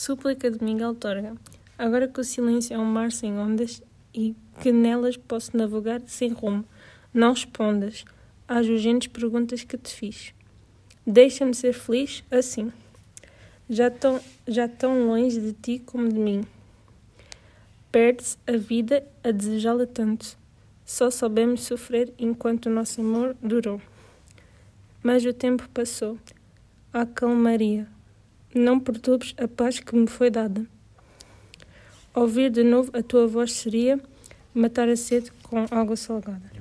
Súplica de Miguel Torga. Agora que o silêncio é um mar sem ondas e que nelas posso navegar sem rumo, não respondas às urgentes perguntas que te fiz. Deixa-me ser feliz assim. Já tão, já tão longe de ti como de mim. Perde-se a vida a desejá-la tanto. Só soubemos sofrer enquanto o nosso amor durou. Mas o tempo passou. A calmaria não perturbes a paz que me foi dada. Ouvir de novo a tua voz seria matar a sede com água salgada.